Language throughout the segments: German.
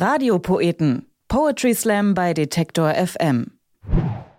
Radiopoeten. Poetry Slam bei Detektor FM.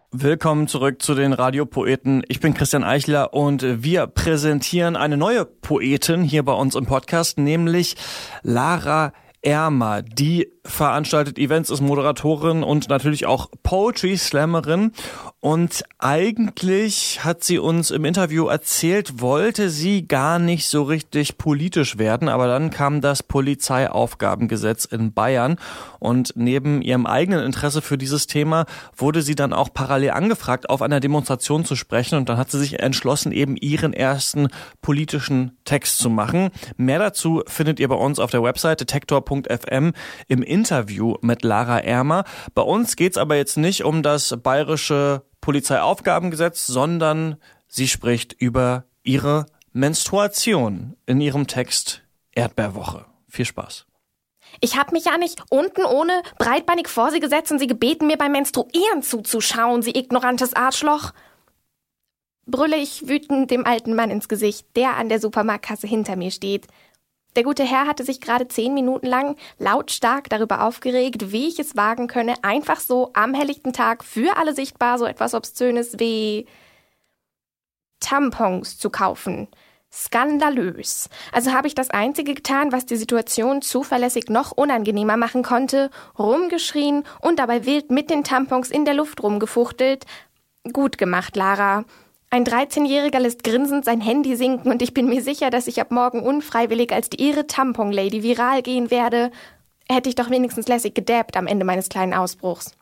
Willkommen zurück zu den Radiopoeten. Ich bin Christian Eichler und wir präsentieren eine neue Poetin hier bei uns im Podcast, nämlich Lara Ermer. Die veranstaltet Events, ist Moderatorin und natürlich auch Poetry Slammerin. Und eigentlich hat sie uns im Interview erzählt, wollte sie gar nicht so richtig politisch werden, aber dann kam das Polizeiaufgabengesetz in Bayern und neben ihrem eigenen Interesse für dieses Thema wurde sie dann auch parallel angefragt, auf einer Demonstration zu sprechen und dann hat sie sich entschlossen, eben ihren ersten politischen Text zu machen. Mehr dazu findet ihr bei uns auf der Website detektor.fm im Interview mit Lara Ermer. Bei uns geht's aber jetzt nicht um das bayerische Polizeiaufgabengesetz, sondern sie spricht über ihre Menstruation in ihrem Text Erdbeerwoche. Viel Spaß. Ich hab mich ja nicht unten ohne breitbeinig vor sie gesetzt und sie gebeten, mir beim Menstruieren zuzuschauen, sie ignorantes Arschloch. Brülle ich wütend dem alten Mann ins Gesicht, der an der Supermarktkasse hinter mir steht. Der gute Herr hatte sich gerade zehn Minuten lang lautstark darüber aufgeregt, wie ich es wagen könne, einfach so am helllichten Tag für alle sichtbar so etwas Obszönes wie Tampons zu kaufen. Skandalös. Also habe ich das Einzige getan, was die Situation zuverlässig noch unangenehmer machen konnte, rumgeschrien und dabei wild mit den Tampons in der Luft rumgefuchtelt. Gut gemacht, Lara. Ein 13-Jähriger lässt grinsend sein Handy sinken und ich bin mir sicher, dass ich ab morgen unfreiwillig als die irre Tampon-Lady viral gehen werde. Hätte ich doch wenigstens lässig gedabbt am Ende meines kleinen Ausbruchs.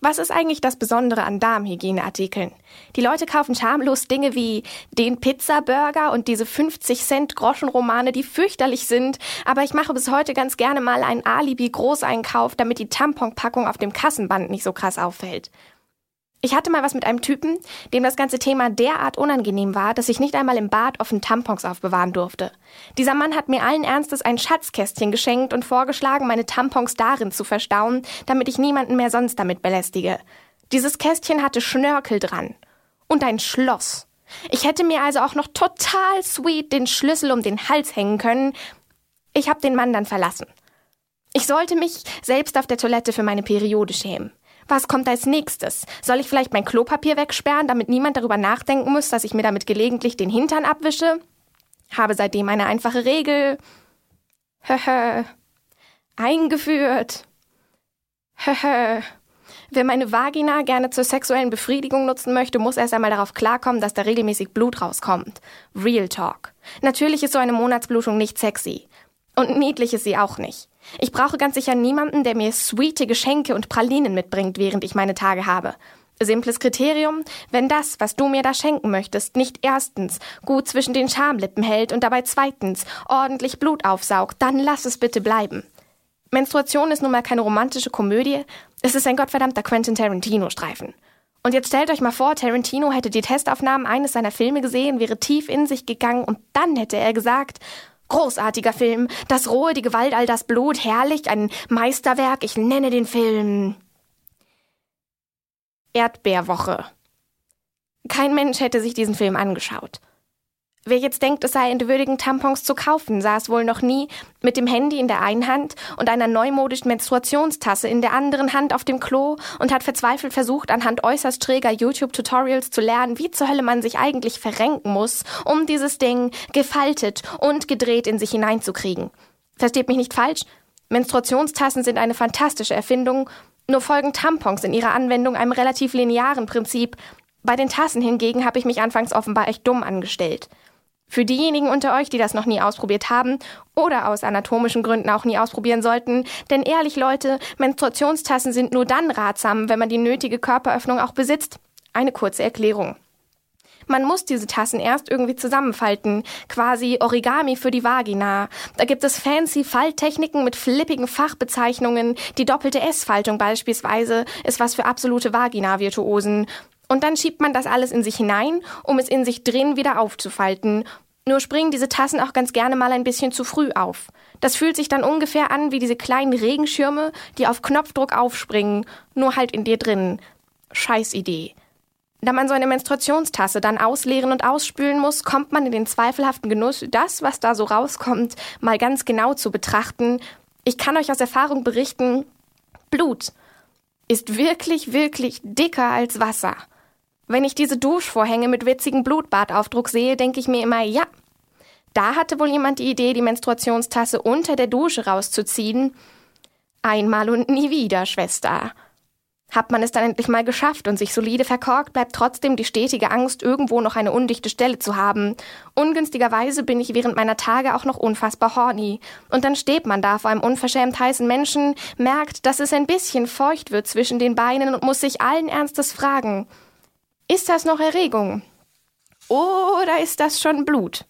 Was ist eigentlich das Besondere an Darmhygieneartikeln? Die Leute kaufen schamlos Dinge wie den Pizzaburger und diese 50 Cent Groschenromane, die fürchterlich sind, aber ich mache bis heute ganz gerne mal einen Alibi-Großeinkauf, damit die Tamponpackung auf dem Kassenband nicht so krass auffällt. Ich hatte mal was mit einem Typen, dem das ganze Thema derart unangenehm war, dass ich nicht einmal im Bad offen Tampons aufbewahren durfte. Dieser Mann hat mir allen Ernstes ein Schatzkästchen geschenkt und vorgeschlagen, meine Tampons darin zu verstauen, damit ich niemanden mehr sonst damit belästige. Dieses Kästchen hatte Schnörkel dran. Und ein Schloss. Ich hätte mir also auch noch total sweet den Schlüssel um den Hals hängen können. Ich habe den Mann dann verlassen. Ich sollte mich selbst auf der Toilette für meine Periode schämen. Was kommt als nächstes? Soll ich vielleicht mein Klopapier wegsperren, damit niemand darüber nachdenken muss, dass ich mir damit gelegentlich den Hintern abwische? Habe seitdem eine einfache Regel. Höhö. Eingeführt. Höhö. Wer meine Vagina gerne zur sexuellen Befriedigung nutzen möchte, muss erst einmal darauf klarkommen, dass da regelmäßig Blut rauskommt. Real Talk. Natürlich ist so eine Monatsblutung nicht sexy. Und niedlich ist sie auch nicht. Ich brauche ganz sicher niemanden, der mir sweete Geschenke und Pralinen mitbringt, während ich meine Tage habe. Simples Kriterium, wenn das, was du mir da schenken möchtest, nicht erstens gut zwischen den Schamlippen hält und dabei zweitens ordentlich Blut aufsaugt, dann lass es bitte bleiben. Menstruation ist nun mal keine romantische Komödie, es ist ein gottverdammter Quentin Tarantino-Streifen. Und jetzt stellt euch mal vor, Tarantino hätte die Testaufnahmen eines seiner Filme gesehen, wäre tief in sich gegangen und dann hätte er gesagt, Großartiger Film. Das Rohe, die Gewalt, all das Blut, herrlich, ein Meisterwerk. Ich nenne den Film Erdbeerwoche. Kein Mensch hätte sich diesen Film angeschaut. Wer jetzt denkt, es sei entwürdigend, Tampons zu kaufen, saß wohl noch nie mit dem Handy in der einen Hand und einer neumodischen Menstruationstasse in der anderen Hand auf dem Klo und hat verzweifelt versucht, anhand äußerst träger YouTube-Tutorials zu lernen, wie zur Hölle man sich eigentlich verrenken muss, um dieses Ding gefaltet und gedreht in sich hineinzukriegen. Versteht mich nicht falsch, Menstruationstassen sind eine fantastische Erfindung, nur folgen Tampons in ihrer Anwendung einem relativ linearen Prinzip. Bei den Tassen hingegen habe ich mich anfangs offenbar echt dumm angestellt. Für diejenigen unter euch, die das noch nie ausprobiert haben oder aus anatomischen Gründen auch nie ausprobieren sollten, denn ehrlich Leute, Menstruationstassen sind nur dann ratsam, wenn man die nötige Körperöffnung auch besitzt. Eine kurze Erklärung. Man muss diese Tassen erst irgendwie zusammenfalten, quasi Origami für die Vagina. Da gibt es fancy Falttechniken mit flippigen Fachbezeichnungen. Die doppelte S-Faltung beispielsweise ist was für absolute Vagina-Virtuosen. Und dann schiebt man das alles in sich hinein, um es in sich drin wieder aufzufalten. Nur springen diese Tassen auch ganz gerne mal ein bisschen zu früh auf. Das fühlt sich dann ungefähr an wie diese kleinen Regenschirme, die auf Knopfdruck aufspringen, nur halt in dir drin. Scheiß Idee. Da man so eine Menstruationstasse dann ausleeren und ausspülen muss, kommt man in den zweifelhaften Genuss, das, was da so rauskommt, mal ganz genau zu betrachten Ich kann euch aus Erfahrung berichten, Blut ist wirklich, wirklich dicker als Wasser. Wenn ich diese Duschvorhänge mit witzigem Blutbadaufdruck sehe, denke ich mir immer, ja, da hatte wohl jemand die Idee, die Menstruationstasse unter der Dusche rauszuziehen. Einmal und nie wieder, Schwester. Hat man es dann endlich mal geschafft und sich solide verkorkt, bleibt trotzdem die stetige Angst, irgendwo noch eine undichte Stelle zu haben. Ungünstigerweise bin ich während meiner Tage auch noch unfassbar horny. Und dann steht man da vor einem unverschämt heißen Menschen, merkt, dass es ein bisschen feucht wird zwischen den Beinen und muss sich allen Ernstes fragen, ist das noch Erregung? Oder ist das schon Blut?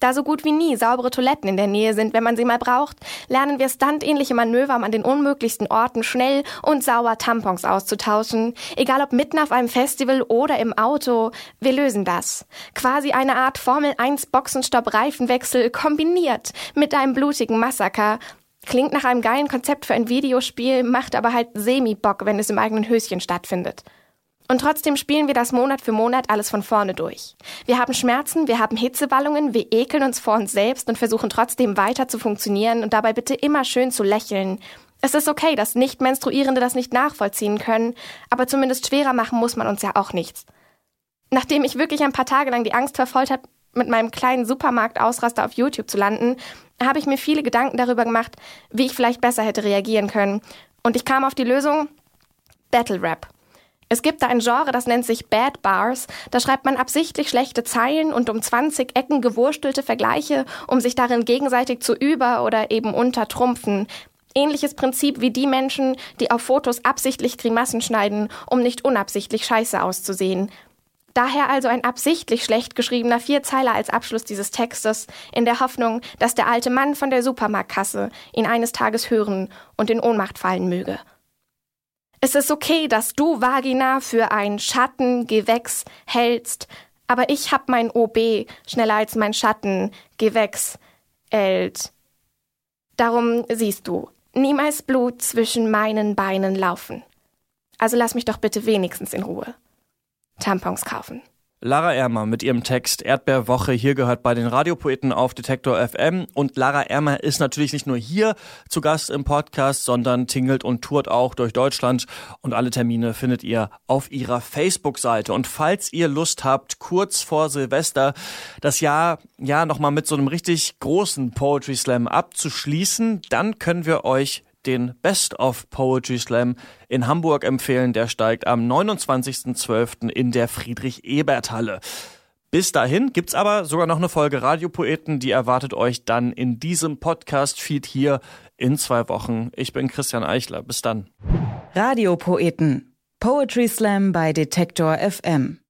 Da so gut wie nie saubere Toiletten in der Nähe sind, wenn man sie mal braucht, lernen wir standähnliche Manöver, um an den unmöglichsten Orten schnell und sauber Tampons auszutauschen. Egal ob mitten auf einem Festival oder im Auto, wir lösen das. Quasi eine Art Formel 1 Boxenstopp-Reifenwechsel kombiniert mit einem blutigen Massaker. Klingt nach einem geilen Konzept für ein Videospiel, macht aber halt semi-Bock, wenn es im eigenen Höschen stattfindet. Und trotzdem spielen wir das Monat für Monat alles von vorne durch. Wir haben Schmerzen, wir haben Hitzewallungen, wir ekeln uns vor uns selbst und versuchen trotzdem weiter zu funktionieren und dabei bitte immer schön zu lächeln. Es ist okay, dass Nicht-Menstruierende das nicht nachvollziehen können, aber zumindest schwerer machen muss man uns ja auch nichts. Nachdem ich wirklich ein paar Tage lang die Angst verfolgt hat, mit meinem kleinen Supermarkt-Ausraster auf YouTube zu landen, habe ich mir viele Gedanken darüber gemacht, wie ich vielleicht besser hätte reagieren können. Und ich kam auf die Lösung Battle Rap. Es gibt da ein Genre, das nennt sich Bad Bars. Da schreibt man absichtlich schlechte Zeilen und um 20 Ecken gewurstelte Vergleiche, um sich darin gegenseitig zu über- oder eben untertrumpfen. Ähnliches Prinzip wie die Menschen, die auf Fotos absichtlich Grimassen schneiden, um nicht unabsichtlich scheiße auszusehen. Daher also ein absichtlich schlecht geschriebener Vierzeiler als Abschluss dieses Textes, in der Hoffnung, dass der alte Mann von der Supermarktkasse ihn eines Tages hören und in Ohnmacht fallen möge. Es ist okay, dass du Vagina für ein Schattengewächs hältst, aber ich hab mein OB schneller als mein Schattengewächs hält. Darum siehst du, niemals Blut zwischen meinen Beinen laufen. Also lass mich doch bitte wenigstens in Ruhe. Tampons kaufen. Lara Ermer mit ihrem Text Erdbeerwoche. Hier gehört bei den Radiopoeten auf Detektor FM und Lara Ermer ist natürlich nicht nur hier zu Gast im Podcast, sondern tingelt und tourt auch durch Deutschland. Und alle Termine findet ihr auf ihrer Facebook-Seite. Und falls ihr Lust habt, kurz vor Silvester das Jahr ja nochmal mit so einem richtig großen Poetry Slam abzuschließen, dann können wir euch den Best of Poetry Slam in Hamburg empfehlen. Der steigt am 29.12. in der Friedrich-Ebert-Halle. Bis dahin gibt's aber sogar noch eine Folge Radiopoeten, die erwartet euch dann in diesem Podcast-Feed hier in zwei Wochen. Ich bin Christian Eichler. Bis dann. Radiopoeten. Poetry Slam bei Detektor FM.